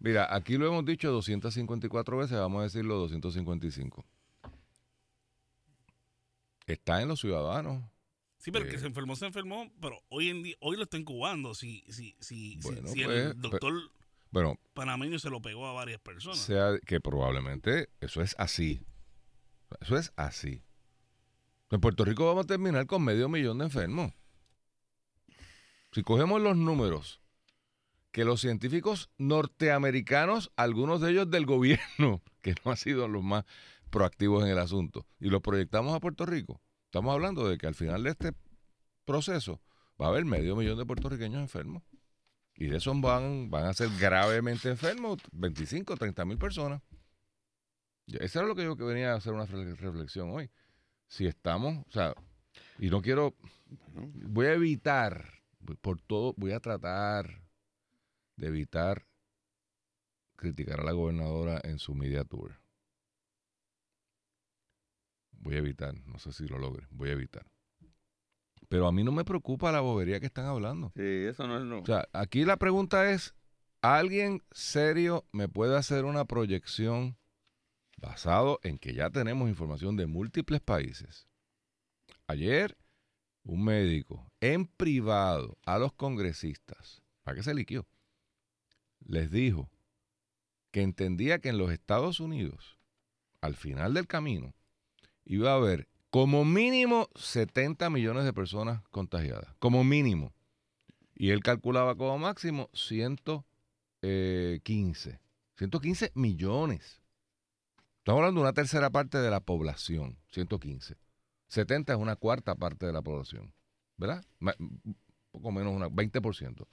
Mira, aquí lo hemos dicho 254 veces, vamos a decirlo 255. Está en los ciudadanos. Sí, pero el que Eh. se enfermó, se enfermó, pero hoy en día, hoy lo está incubando. Si, si, si, Bueno, si pues, el doctor Bueno, panameño se lo pegó a varias personas. sea que probablemente eso es así. Eso es así. En Puerto Rico vamos a terminar con medio millón de enfermos. Si cogemos los números que los científicos norteamericanos, algunos de ellos del gobierno, que no han sido los más proactivos en el asunto, y los proyectamos a Puerto Rico, estamos hablando de que al final de este proceso va a haber medio millón de puertorriqueños enfermos. Y de esos van, van a ser gravemente enfermos 25, 30 mil personas. Eso era lo que yo que venía a hacer una refle- reflexión hoy. Si estamos, o sea, y no quiero, voy a evitar, por todo, voy a tratar de evitar criticar a la gobernadora en su media tour. Voy a evitar, no sé si lo logre, voy a evitar. Pero a mí no me preocupa la bobería que están hablando. Sí, eso no es lo. O sea, aquí la pregunta es, ¿alguien serio me puede hacer una proyección basado en que ya tenemos información de múltiples países? Ayer, un médico en privado a los congresistas, ¿para qué se liquió? Les dijo que entendía que en los Estados Unidos, al final del camino, iba a haber como mínimo 70 millones de personas contagiadas. Como mínimo. Y él calculaba como máximo 115. 115 millones. Estamos hablando de una tercera parte de la población. 115. 70 es una cuarta parte de la población. ¿Verdad? Poco menos, una 20%.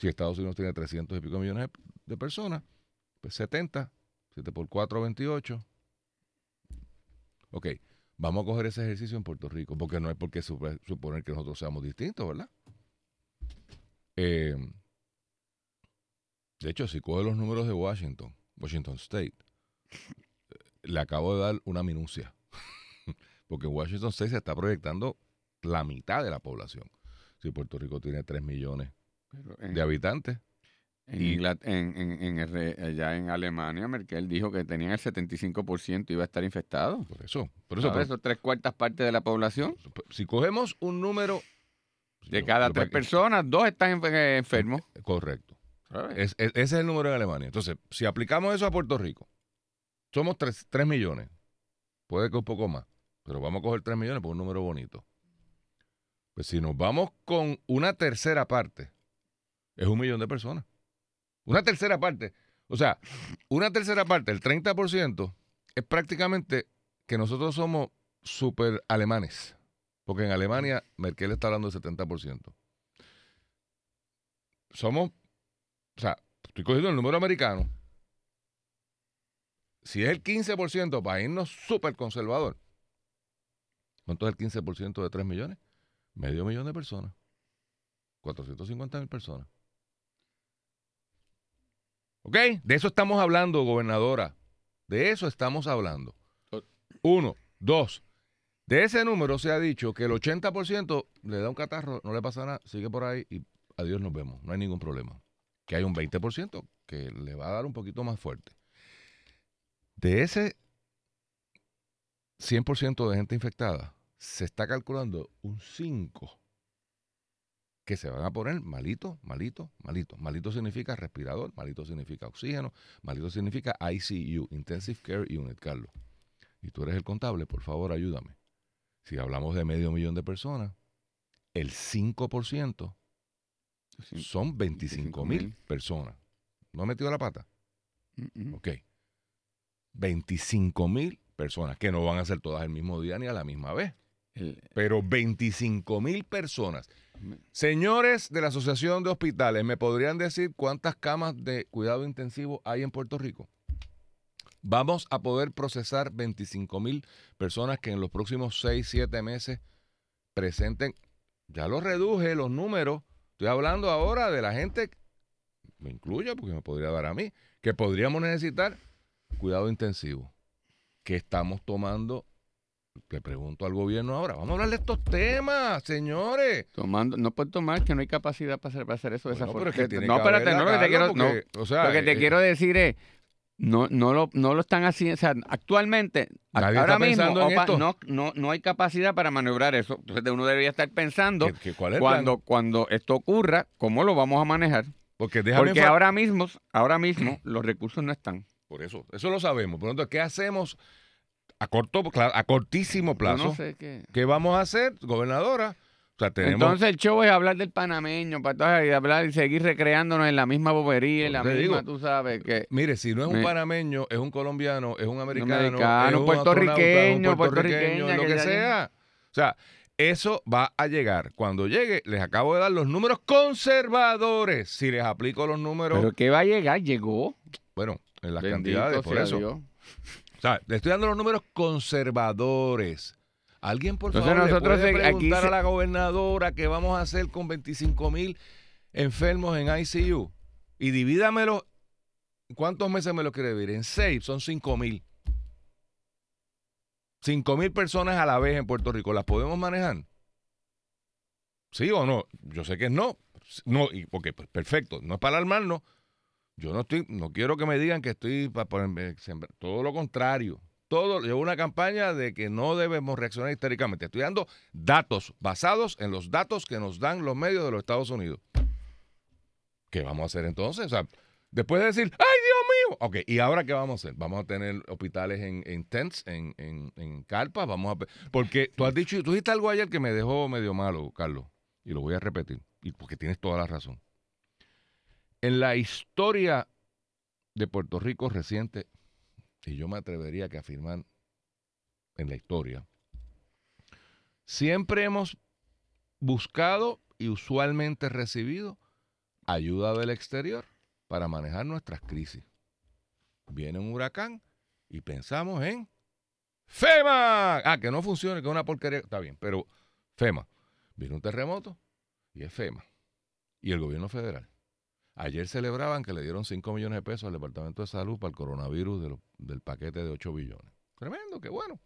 Si Estados Unidos tiene 300 y pico millones de, personas, pues 70, 7 por 4, 28. Ok, vamos a coger ese ejercicio en Puerto Rico, porque no es porque supe- suponer que nosotros seamos distintos, ¿verdad? Eh, de hecho, si coge los números de Washington, Washington State, le acabo de dar una minucia. porque Washington State se está proyectando la mitad de la población. Si Puerto Rico tiene 3 millones Pero en, de habitantes, en y- en- en- en allá Alemania, Merkel dijo que tenían el 75% iba a estar infectado. por eso. Por eso, pero- Eso tres cuartas partes de la población. si cogemos un número... De cada tres personas, dos están eh, enfermos. Correcto. ¿sabes? Es- es- ese es el número en Alemania. Entonces, si aplicamos eso a Puerto Rico, somos 3, millones. Puede que un poco más, pero vamos a coger 3 millones por un número bonito. Pues si nos vamos con una tercera parte, es un millón de personas. Una tercera parte. O sea, una tercera parte, el 30%, es prácticamente que nosotros somos super alemanes. Porque en Alemania Merkel está hablando del 70%. Somos o sea, estoy cogiendo el número americano. Si es el 15% para irnos súper conservador, ¿cuánto es el 15% de 3 millones? Medio millón de personas. 450 mil personas. ¿Ok? De eso estamos hablando, gobernadora. De eso estamos hablando. Uno. Dos. De ese número se ha dicho que el 80% le da un catarro, no le pasa nada, sigue por ahí y adiós nos vemos. No hay ningún problema que hay un 20% que le va a dar un poquito más fuerte. De ese 100% de gente infectada, se está calculando un 5 que se van a poner malito, malito, malito. Malito significa respirador, malito significa oxígeno, malito significa ICU, Intensive Care Unit, Carlos. Y tú eres el contable, por favor, ayúdame. Si hablamos de medio millón de personas, el 5% Sí. son 25 mil 25,000. personas. ¿No he metido la pata? Ok. 25 mil personas, que no van a ser todas el mismo día ni a la misma vez. El- Pero 25 mil personas. Señores de la Asociación de Hospitales, ¿me podrían decir cuántas camas de cuidado intensivo hay en Puerto Rico? Vamos a poder procesar 25 mil personas que en los próximos 6, 7 meses presenten. Ya lo reduje los números. Estoy hablando ahora de la gente, me incluyo porque me podría dar a mí, que podríamos necesitar cuidado intensivo. Que estamos tomando le pregunto al gobierno ahora, vamos a hablar de estos temas, señores. Tomando, no puedes tomar que no hay capacidad para hacer, para hacer eso de esa forma. pero es que tiene no, espérate, no, lo que te quiero, Carlos, no, porque, o sea, lo que te eh, quiero decir es, no, no, lo, no lo están haciendo, o sea, actualmente, ahora mismo, opa, no, no, no hay capacidad para maniobrar eso. Entonces uno debería estar pensando, ¿qué- qué- ¿Cuál es el cuando, cuando esto ocurra, cómo lo vamos a manejar. Porque Porque ahora mismo, ahora mismo, los recursos no están. Por eso, eso lo sabemos. Por lo tanto, ¿qué hacemos a corto, a cortísimo plazo? no sé qué. ¿Qué vamos a hacer, gobernadora? O sea, tenemos. Entonces el show es hablar del panameño, para y hablar y seguir recreándonos en la misma bobería, en la misma, digo, tú sabes, que Mire, si no es un Me- panameño, es un colombiano, es un americano, americano, es un puertorriqueño, un lo que sea. O sea, eso va a llegar. Cuando llegue, les acabo de dar los números conservadores. Si les aplico los números, pero que va a llegar, llegó. bueno, en las Bendito cantidades, por eso. Dios. O sea, le estoy dando los números conservadores. Alguien, por Entonces favor, nosotros le puede aquí preguntar se- a la gobernadora qué vamos a hacer con 25 mil enfermos en ICU. Y divídamelo. ¿Cuántos meses me lo quiere vivir? En seis, son 5 mil. 5 mil personas a la vez en Puerto Rico. ¿Las podemos manejar? ¿Sí o no? Yo sé que no. No, y porque pues, perfecto, no es para alarmarnos. Yo no estoy, no quiero que me digan que estoy para ponerme sembrar. Todo lo contrario. Todo, llevo una campaña de que no debemos reaccionar histéricamente. Estoy dando datos basados en los datos que nos dan los medios de los Estados Unidos. ¿Qué vamos a hacer entonces? O sea, después de decir, ¡ay, Dios mío! Ok, ¿y ahora qué vamos a hacer? Vamos a tener hospitales en, en tents, en, en, en carpas, vamos a... Porque tú has dicho, tú dijiste algo ayer que me dejó medio malo, Carlos, y lo voy a repetir, y porque tienes toda la razón. En la historia de Puerto Rico reciente, y yo me atrevería que afirmar en la historia, siempre hemos buscado y usualmente recibido ayuda del exterior para manejar nuestras crisis. Viene un huracán y pensamos en FEMA. Ah, que no funcione, que es una porquería. Está bien, pero FEMA. Viene un terremoto y es FEMA. Y el gobierno federal. Ayer celebraban que le dieron 5 millones de pesos al Departamento de Salud para el coronavirus de lo- del paquete de 8 billones. Tremendo, qué bueno.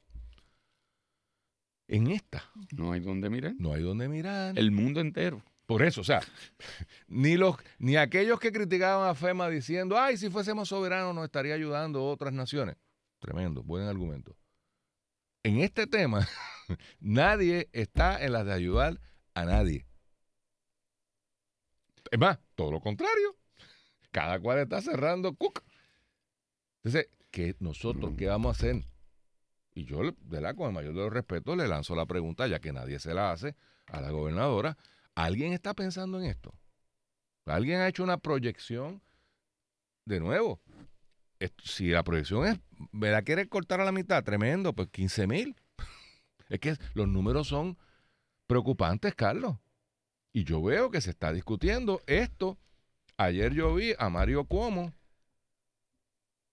En esta No hay donde mirar. no hay donde mirar. El mundo entero. Por eso, o sea, ni los ni aquellos que criticaban a FEMA diciendo, ay, si fuésemos soberanos nos estaría ayudando otras naciones. Tremendo, buen argumento. En este tema, nadie está en las de ayudar a nadie. Es más, todo lo contrario. Cada cual está cerrando cuc. Entonces, ¿qué nosotros qué vamos a hacer? Y yo, de la con el mayor de los respetos, le lanzo la pregunta, ya que nadie se la hace, a la gobernadora. ¿Alguien está pensando en esto? ¿Alguien ha hecho una proyección? De nuevo, si la proyección es, me la quiere cortar a la mitad, tremendo, pues 15 mil. Es que los números son preocupantes, Carlos. Y yo veo que se está discutiendo esto. Ayer yo vi a Mario Cuomo.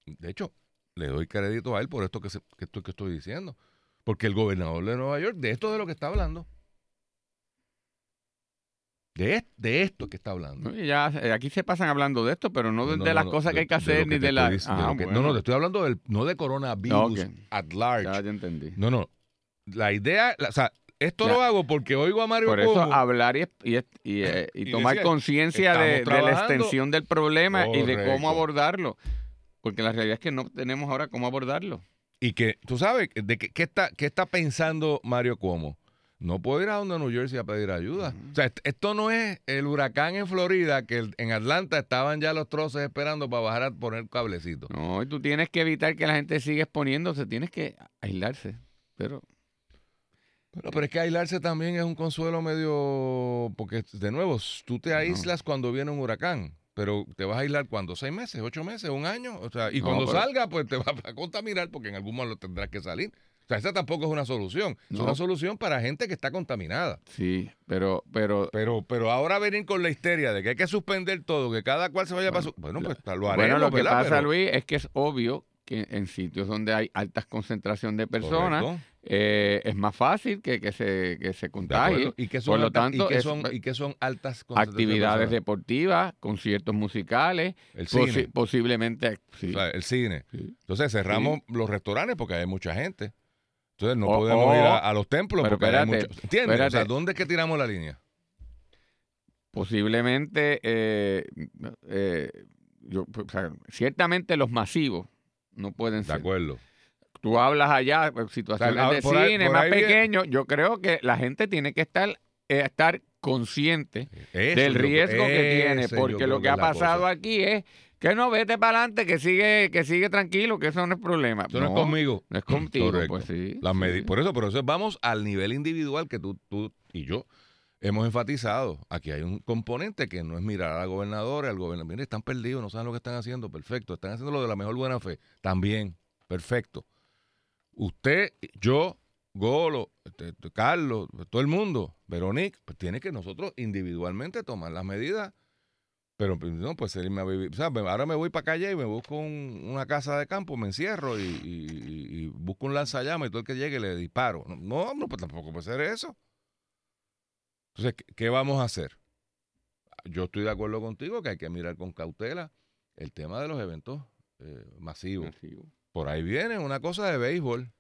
De hecho, le doy crédito a él por esto que, se- que esto que estoy diciendo. Porque el gobernador de Nueva York, de esto es de lo que está hablando. De, de esto que está hablando. ya, aquí se pasan hablando de esto, pero no de, No, de las no, cosas que hay que hacer ni de la. estoy Ah, que- No, bueno. no, te estoy hablando del, no de coronavirus Ok. at large. Ya, ya entendí. No, no. La idea, la- o sea, esto Ya. lo hago porque oigo a Mario Por eso Cuomo. hablar y, y, y, eh, y tomar conciencia de, la extensión del problema y de cómo abordarlo. Porque la realidad es que no tenemos ahora cómo abordarlo. Y que, tú sabes, de qué, está, qué está pensando Mario Cuomo. No puedo ir a donde New Jersey a pedir ayuda. O sea, est- esto no es el huracán en Florida, que en Atlanta estaban ya los troces esperando para bajar a poner cablecito. No, y tú tienes que evitar que la gente siga exponiéndose, tienes que aislarse. Pero Pero, pero es que aislarse también es un consuelo medio. Porque, de nuevo, tú te aíslas cuando viene un huracán. Pero te vas a aislar cuando seis meses, ocho meses, un año. O sea, y No, cuando pero- salga, pues te vas a contaminar porque en algún momento tendrás que salir. O sea, esa tampoco es una solución. Es una solución para gente que está contaminada. sí, pero, pero Pero, pero ahora venir con la histeria de que hay que suspender todo, que cada cual se vaya para su. Bueno, pues lo haremos. bueno, lo que ¿verdad? pasa, Pero- Luis, es que es obvio que en sitios donde hay altas concentración de personas, Correcto, eh, es más fácil que, que se, que se de contagie. ¿Y qué son, Por lo altas- tanto, y qué es- son, y qué son altas de Actividades deportivas, conciertos musicales, El posi- cine. posiblemente. sí. O sea, el cine. Sí. Entonces cerramos los restaurantes porque hay mucha gente. Entonces no podemos ir a, a los templos pero porque hay espérate, mucho- ¿Entiendes? O sea, espérate. ¿dónde es que tiramos la línea? Posiblemente, eh, eh, yo, o sea, ciertamente los masivos no pueden De ser. acuerdo. Tú hablas allá, pues, situaciones ah, de por ahí- cine por más pequeños. Yo creo que la gente tiene que estar, eh, estar consciente del riesgo que tiene, porque lo que ha pasado cosa. aquí es que no vete para adelante, que sigue, que sigue tranquilo, que eso no es problema. Eso no es conmigo. No es contigo, Correcto. pues sí. Las sí. Por eso, por eso vamos al nivel individual que tú, tú y yo hemos enfatizado. Aquí hay un componente que no es mirar a la gobernadora, al gobernador. Mire, están perdidos, no saben lo que están haciendo. Perfecto. Están haciendo lo de la mejor buena fe. También. Perfecto. Usted, yo, Golo, este, este, Carlos, todo el mundo, Veronique, pues tiene que nosotros individualmente tomar las medidas. Pero pues, no, pues irme a vivir. Ahora me voy para calle y me busco un- una casa de campo, me encierro y, busco un lanzallamas y todo el que llegue le disparo. No, no, pues tampoco puede ser eso. Entonces, ¿qué, vamos a hacer? Yo estoy de acuerdo contigo que hay que mirar con cautela el tema de los eventos eh, masivos. Masivo. Por ahí viene una cosa de béisbol.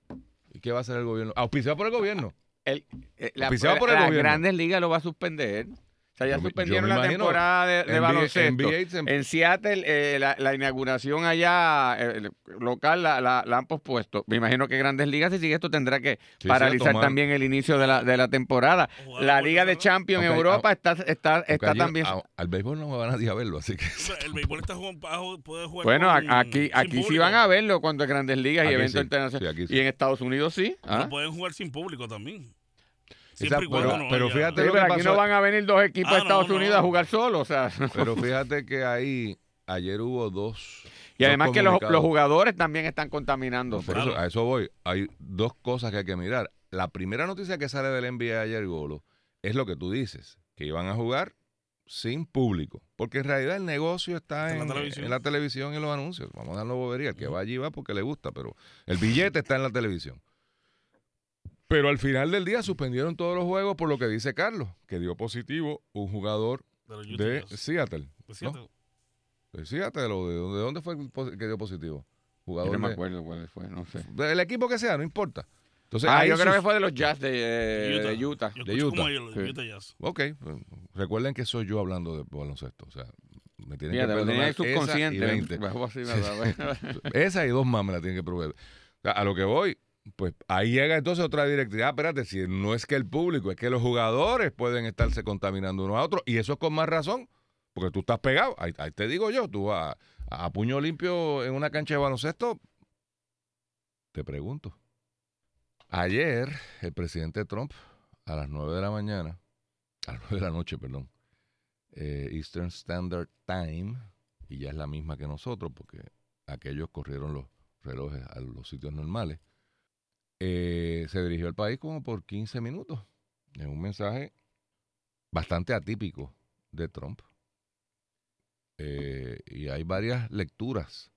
¿Y qué va a hacer el gobierno? Auspiciado por el gobierno. El, eh, la, Auspiciado por el las gobierno. grandes ligas lo va a suspender. O sea, ya Yo me- yo suspendieron me la temporada de, de NBA baloncesto. NBA se- En Seattle, eh, la, la inauguración allá eh, local la, la- la han pospuesto. Me imagino que Grandes Ligas, si sigue esto, tendrá que Sí, paralizar también el inicio de la, de la temporada. Jugar La Liga de. Champions en Europa está, está, Porque está allí también. a- al béisbol no va nadie a verlo, así que... O sea, el béisbol está jugando, puede jugar Bueno, con- a- aquí, aquí sí van a verlo cuando es Grandes Ligas y Aquí eventos sí, internacionales. sí. Y en Estados Unidos sí. ¿ah? pueden jugar sin público también. Siempre pero- no pero haya- fíjate Sí, lo pero que aquí pasó- no van a venir dos equipos Ah, de no, Estados no. Unidos a jugar solos. O sea, Pero fíjate que ahí, ayer hubo dos... y además que los, los jugadores también están contaminando. No, por Claro. eso, a eso voy. Hay dos cosas que hay que mirar. La primera noticia que sale del NBA ayer, Golo, es lo que tú dices, que iban a jugar sin público. Porque en realidad el negocio está Está en en, la televisión. en la televisión y en los anuncios. Vamos a darlo bobería. El que va allí va porque le gusta, pero el billete está en la televisión. Pero al final del día suspendieron todos los juegos por lo que dice Carlos, que dio positivo un jugador de los Utah de Jazz. Seattle. De Seattle. De Seattle o de, dónde- de dónde fue que dio positivo. Yo Jugador no me de- acuerdo cuál fue, no sé. del equipo que sea, no importa. Entonces, Ah, ahí yo creo que fue de los Jazz de, de Utah. Yo De Utah. como ellos, los Sí. Utah Jazz. Ok, pues, recuerden que soy yo hablando de baloncesto. O sea, me tienen Fíjate, que perdonar ahí esa y subconsciente. 20. Bajo así, ¿verdad? Esa y dos más me la tienen que proveer. O sea, a lo que voy, pues ahí llega entonces otra directriz. Ah, espérate, si no es que el público, es que los jugadores pueden estarse contaminando unos a otros. Y eso es con más razón, porque tú estás pegado. Ahí, te digo yo, tú a, a puño limpio en una cancha de baloncesto, te pregunto. Ayer, el presidente Trump, a las 9 de la mañana, a las 9 de la noche, perdón, eh, Eastern Standard Time, y ya es la misma que nosotros, porque aquellos corrieron los relojes a los sitios normales, eh, se dirigió al país como por 15 minutos, en un mensaje bastante atípico de Trump. Eh, y hay varias lecturas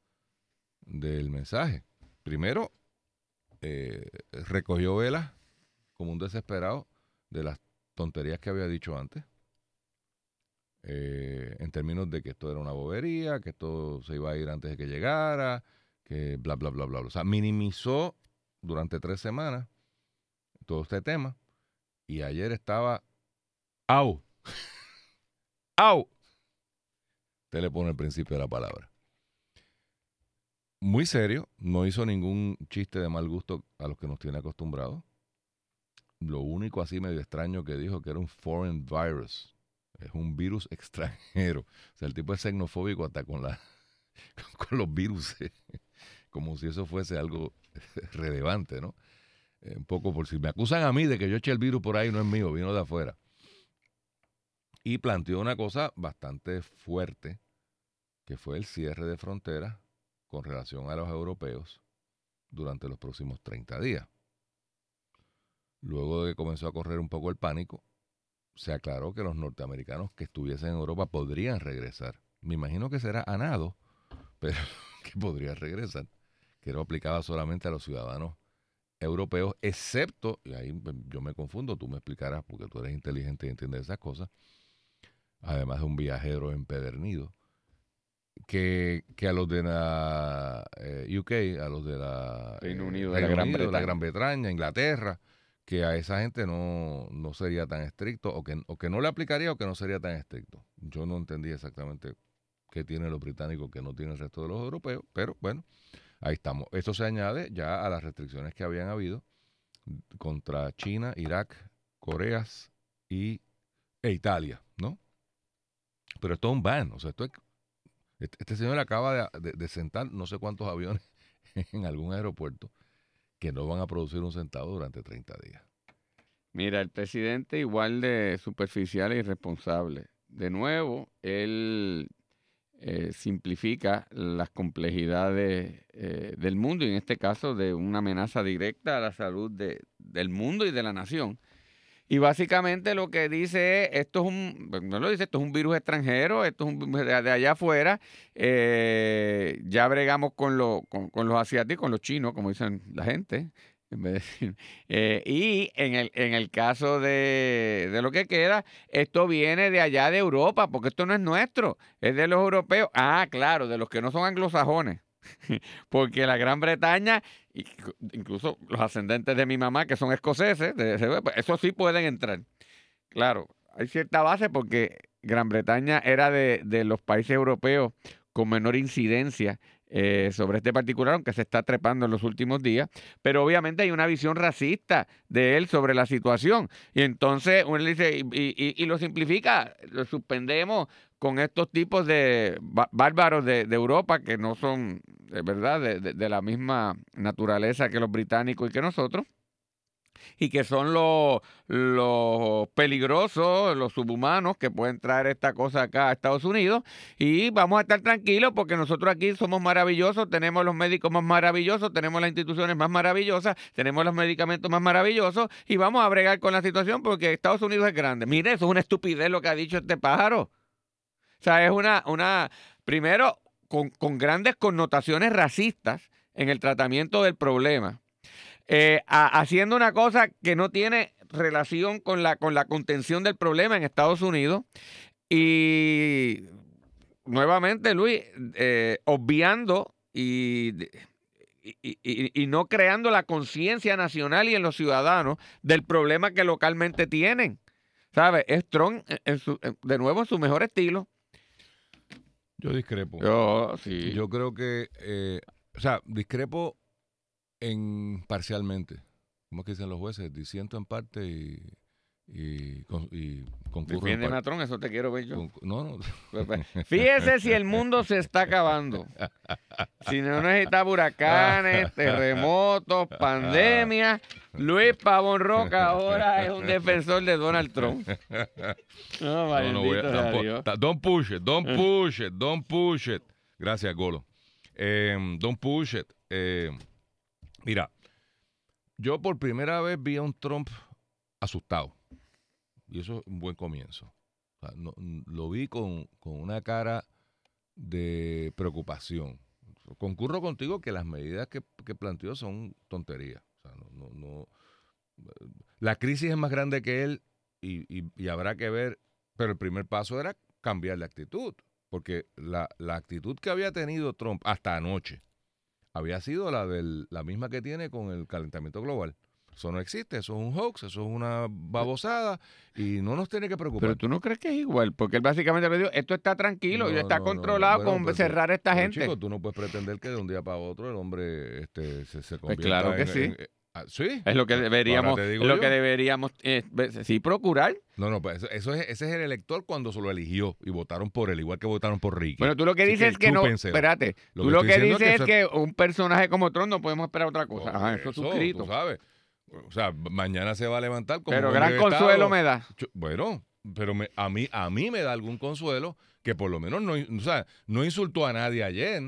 del mensaje. Primero, eh, recogió velas como un desesperado de las tonterías que había dicho antes. en términos de que esto era una bobería, que esto se iba a ir antes de que llegara, que bla, bla, bla. bla. O sea, minimizó durante tres semanas todo este tema y ayer estaba ¡au! ¡au! Usted le pone el principio de la palabra. Muy serio, no hizo ningún chiste de mal gusto a los que nos tiene acostumbrados. Lo único así medio extraño que dijo que era un foreign virus. Es un virus extranjero. O sea, el tipo es xenofóbico hasta con, la, con los virus. Como si eso fuese algo relevante, ¿no? Eh, un poco por si me acusan a mí de que yo eché el virus por ahí, no es mío, vino de afuera. Y planteó una cosa bastante fuerte, que fue el cierre de fronteras con relación a los europeos durante los próximos 30 días. Luego de que comenzó a correr un poco el pánico, se aclaró que los norteamericanos que estuviesen en Europa podrían regresar. Me imagino que será a nado, pero que podría regresar, que no aplicaba solamente a los ciudadanos europeos, excepto, y ahí pues, yo me confundo, tú me explicarás porque tú eres inteligente y entiendes esas cosas, además de un viajero empedernido, que, que a los de la eh, UK, a los de la Reino eh, Unido, de la Gran Unido, Bretaña. Gran Bretaña, Inglaterra, que a esa gente no, no sería tan estricto o que, o que no le aplicaría o que no sería tan estricto. Yo no entendí exactamente qué tienen los británicos que no tiene el resto de los europeos, pero bueno, ahí estamos. Esto se añade ya a las restricciones que habían habido contra China, Irak, Coreas y, e Italia, ¿no? Pero esto es un ban, o sea, esto es, este, este señor acaba de, de- de sentar no sé cuántos aviones en algún aeropuerto que no van a producir un centavo durante 30 días. Mira, el presidente igual de superficial e irresponsable. De nuevo, él eh, simplifica las complejidades eh, del mundo y en este caso de una amenaza directa a la salud de- del mundo y de la nación. Y básicamente lo que dice es, esto es un, no lo dice, esto es un virus extranjero, esto es un virus de, de allá afuera, eh, ya bregamos con, lo- con los asiáticos, con los chinos, como dicen la gente, eh, y en el, en el caso de, de lo que queda, esto viene de allá de Europa, porque esto no es nuestro, es de los europeos. Ah, claro, de los que no son anglosajones. Porque la Gran Bretaña, incluso los ascendentes de mi mamá, que son escoceses, pues, eso sí pueden entrar. Claro, hay cierta base porque Gran Bretaña era de los países europeos con menor incidencia eh, sobre este particular, aunque se está trepando en los últimos días, pero obviamente hay una visión racista de él sobre la situación. Y entonces uno le dice, y, y- y lo simplifica, lo suspendemos con estos tipos de bá- bárbaros de, Europa que no son, verdad, de, de- de la misma naturaleza que los británicos y que nosotros. Y que son los, peligrosos, los subhumanos que pueden traer esta cosa acá a Estados Unidos. Y vamos a estar tranquilos porque nosotros aquí somos maravillosos, tenemos los médicos más maravillosos, tenemos las instituciones más maravillosas, tenemos los medicamentos más maravillosos y vamos a bregar con la situación porque Estados Unidos es grande. Mire, eso es una estupidez lo que ha dicho este pájaro. O sea, es una, una primero, con, con grandes connotaciones racistas en el tratamiento del problema. Eh, a- haciendo una cosa que no tiene relación con la, con la contención del problema en Estados Unidos. Y nuevamente, Luis, eh, obviando y, y- y- y no creando la conciencia nacional y en los ciudadanos del problema que localmente tienen. ¿Sabes? Es Trump, en- su- de nuevo, en su mejor estilo. Yo discrepo. Yo, sí. Yo creo que, eh, o sea, discrepo en parcialmente. ¿Cómo es que dicen los jueces? Disiento en parte y, y, y. Trump, eso te quiero ver yo. Con- no, no. Pues, pues, Fíjese si el mundo se está acabando. Si no necesita huracanes, terremotos, pandemia. Luis Pavón Roca ahora es un defensor de Donald Trump. No, No, no voy a- tampoco- don't push it, don't push it, don't push it. Gracias, Golo. Eh, don't push it. Eh, mira, yo por primera vez vi a un Trump asustado. Y eso es un buen comienzo. Lo vi con, con una cara de preocupación. Concurro contigo que las medidas que, que planteó son tonterías. O sea, no, no, la crisis es más grande que él y, y- y habrá que ver, pero el primer paso era cambiar de actitud, porque la, la actitud que había tenido Trump hasta anoche había sido la, del, la misma que tiene con el calentamiento global. Eso no existe, eso es un hoax, eso es una babosada y no nos tiene que preocupar. Pero tú no crees que es igual, porque él básicamente le dijo, esto está tranquilo y está no, no, controlado bueno, con pero- cerrar a esta gente. chico, tú no puedes pretender que de un día para otro el hombre este, se, se Pues convierta claro que en- sí. en- ah, ¿Sí? Es lo que deberíamos, lo yo. que deberíamos eh, sí procurar. No, no, pues eso, eso es, ese es el elector cuando se lo eligió y votaron por él, igual que votaron por Ricky. Bueno, tú lo que Así dices que es que no, espérate, Lo tú que lo que dices es es que un personaje como Trump no podemos esperar otra cosa. Ajá, eso es suscrito. tú sabes. O sea, mañana se va a levantar como Pero gran consuelo me da. Bueno, pero me- a, mí, a mí me da algún consuelo que por lo menos no, o sea, no insultó a nadie ayer,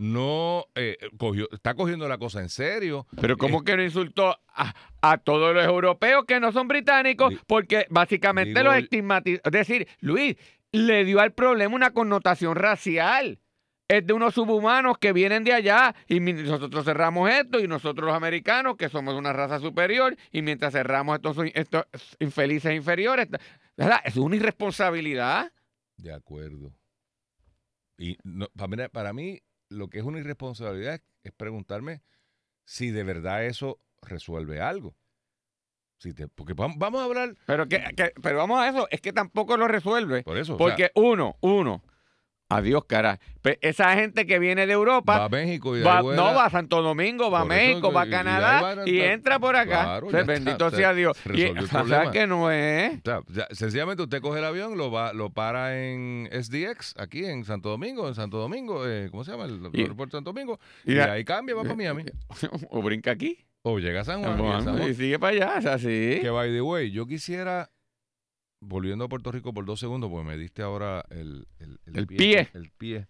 no eh, cogió, está cogiendo la cosa en serio. Pero ¿cómo que no insultó a, a todos los europeos que no son británicos? Porque básicamente digo los estigmatizó. Es decir, Luis, le dio al problema una connotación racial. Es de unos subhumanos que vienen de allá y nosotros cerramos esto y nosotros los americanos, que somos una raza superior, y mientras cerramos estos, estos infelices inferiores, ¿verdad? Es una irresponsabilidad. De acuerdo. Y no, para, mí, para mí, lo que es una irresponsabilidad es, preguntarme si de verdad eso resuelve algo. Si te- porque vam- vamos a hablar Pero, que, que- pero vamos a eso, es que tampoco lo resuelve. por eso. o sea, Porque uno, uno, adiós, cara. Esa gente que viene de Europa, va a México y va- no va a Santo Domingo, va a México, va a y Canadá y entra por acá. Claro, O sea, está, bendito se- sea Dios. se Y, el o sea, que no es. O sea, ya, sencillamente usted coge el avión, lo va, lo para en SDX, aquí en Santo Domingo, en Santo Domingo, eh, ¿cómo se llama? El, Y- aeropuerto de Santo Domingo. Y la- ahí cambia, va para Miami. o brinca aquí. O llega a San Juan- y sigue para allá, o sea, sí. Que by the way, yo quisiera, volviendo a Puerto Rico por dos segundos, porque me diste ahora el, el, El pie. El pie.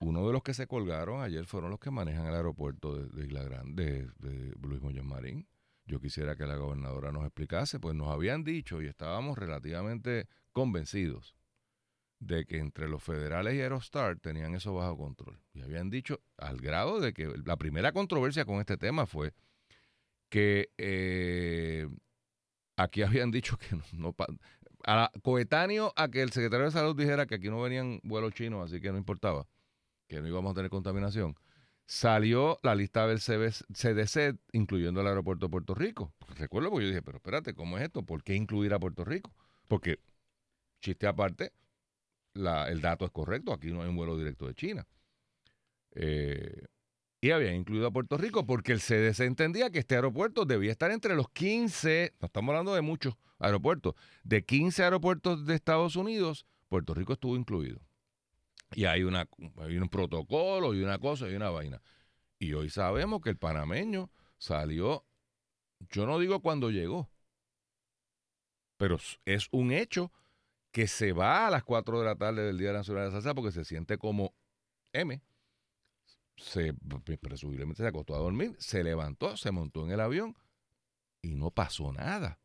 Uno de los que se colgaron ayer fueron los que manejan el aeropuerto de, de Isla Grande, de, de Luis Muñoz Marín. Yo quisiera que la gobernadora nos explicase, pues nos habían dicho y estábamos relativamente convencidos de que entre los federales y Aerostar tenían eso bajo control. Y habían dicho al grado de que la primera controversia con este tema fue que eh, aquí habían dicho que no, coetáneo a que el secretario de salud dijera que aquí no venían vuelos chinos, así que no importaba, que no íbamos a tener contaminación. Salió la lista del CDC, incluyendo el aeropuerto de Puerto Rico. Recuerdo porque yo dije, pero espérate, ¿cómo es esto? ¿Por qué incluir a Puerto Rico? Porque, chiste aparte, el dato es correcto, aquí no hay un vuelo directo de China. Eh, y habían incluido a Puerto Rico porque el CDC entendía que este aeropuerto debía estar entre los 15, no estamos hablando de muchos aeropuertos, de 15 aeropuertos de Estados Unidos, Puerto Rico estuvo incluido. Y hay, una, un protocolo y una cosa y una vaina. Y hoy sabemos que el panameño salió, yo no digo cuando llegó, pero es un hecho que se va a las 4 de la tarde del Día Nacional de la Salsa porque se siente como M. Se, pre- presumiblemente se acostó a dormir, se levantó, se montó en el avión y no pasó nada.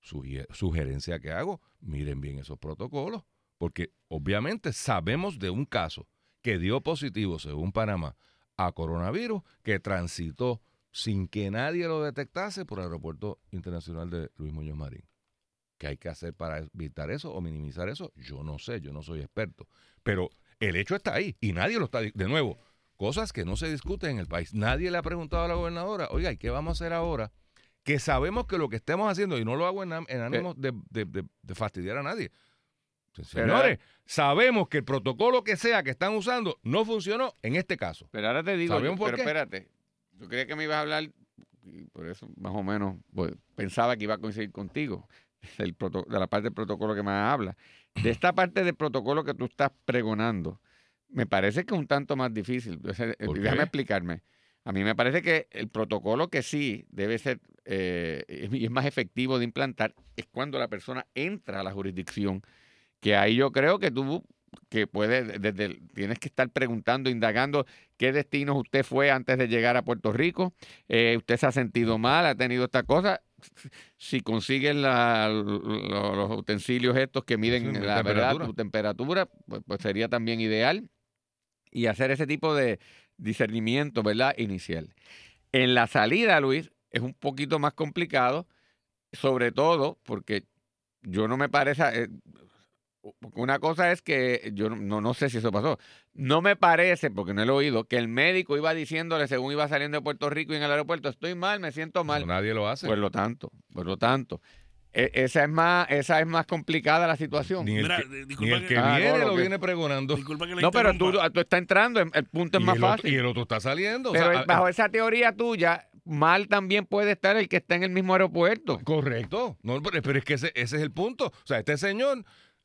Sugerencia que hago, miren bien esos protocolos, porque obviamente sabemos de un caso que dio positivo, según Panamá, a coronavirus, que transitó sin que nadie lo detectase por el aeropuerto internacional de Luis Muñoz Marín. ¿Qué hay que hacer para evitar eso o minimizar eso? Yo no sé, yo no soy experto. Pero el hecho está ahí y nadie lo está. De nuevo, cosas que no se discuten en el país. Nadie le ha preguntado a la gobernadora, oiga, ¿y qué vamos a hacer ahora? Que sabemos que lo que estemos haciendo, y no lo hago en, en ánimo de, de- de- de fastidiar a nadie. Señores, sabemos que el protocolo que sea que están usando no funcionó en este caso. Pero ahora te digo, ¿Sabemos yo- pero qué? espérate, yo creía que me ibas a hablar, y por eso más o menos pues, pensaba que iba a coincidir contigo, proto- de la parte del protocolo que más habla. De esta parte del protocolo que tú estás pregonando, me parece que es un tanto más difícil. Eh, ¿Por déjame explicarme. A mí me parece que el protocolo que sí debe ser eh, y es más efectivo de implantar es cuando la persona entra a la jurisdicción, que ahí yo creo que tú que puedes, desde el- tienes que estar preguntando, indagando qué destinos usted fue antes de llegar a Puerto Rico, eh, usted se ha sentido mal, ha tenido esta cosa, si consigues la- lo- los utensilios estos que miden Sí, la verdad, temperatura. tu temperatura, pues, pues sería también ideal y hacer ese tipo de discernimiento, ¿verdad? Inicial. En la salida, Luis, es un poquito más complicado, sobre todo porque yo no me parece... eh, una cosa es que yo no- no, sé si eso pasó. No me parece, porque no lo he oído, que el médico iba diciéndole según iba saliendo de Puerto Rico y en el aeropuerto, estoy mal, me siento mal. Nadie lo hace. Por lo tanto, por lo tanto. E- esa es más, esa es más complicada la situación. ni el Mira, que, ni disculpa el que- que Ah, viene Golo, lo que- viene pregonando. Disculpa que le No, pero tú, tú estás entrando, el punto es y, más el otro, fácil. y el otro está saliendo. o Pero sea, bajo a- esa teoría tuya, mal también puede estar el que está en el mismo aeropuerto. Correcto. No, pero, pero es que ese, ese es el punto. O sea, este señor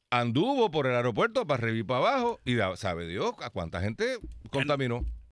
anduvo por el aeropuerto para arriba y para abajo y sabe Dios a cuánta gente contaminó.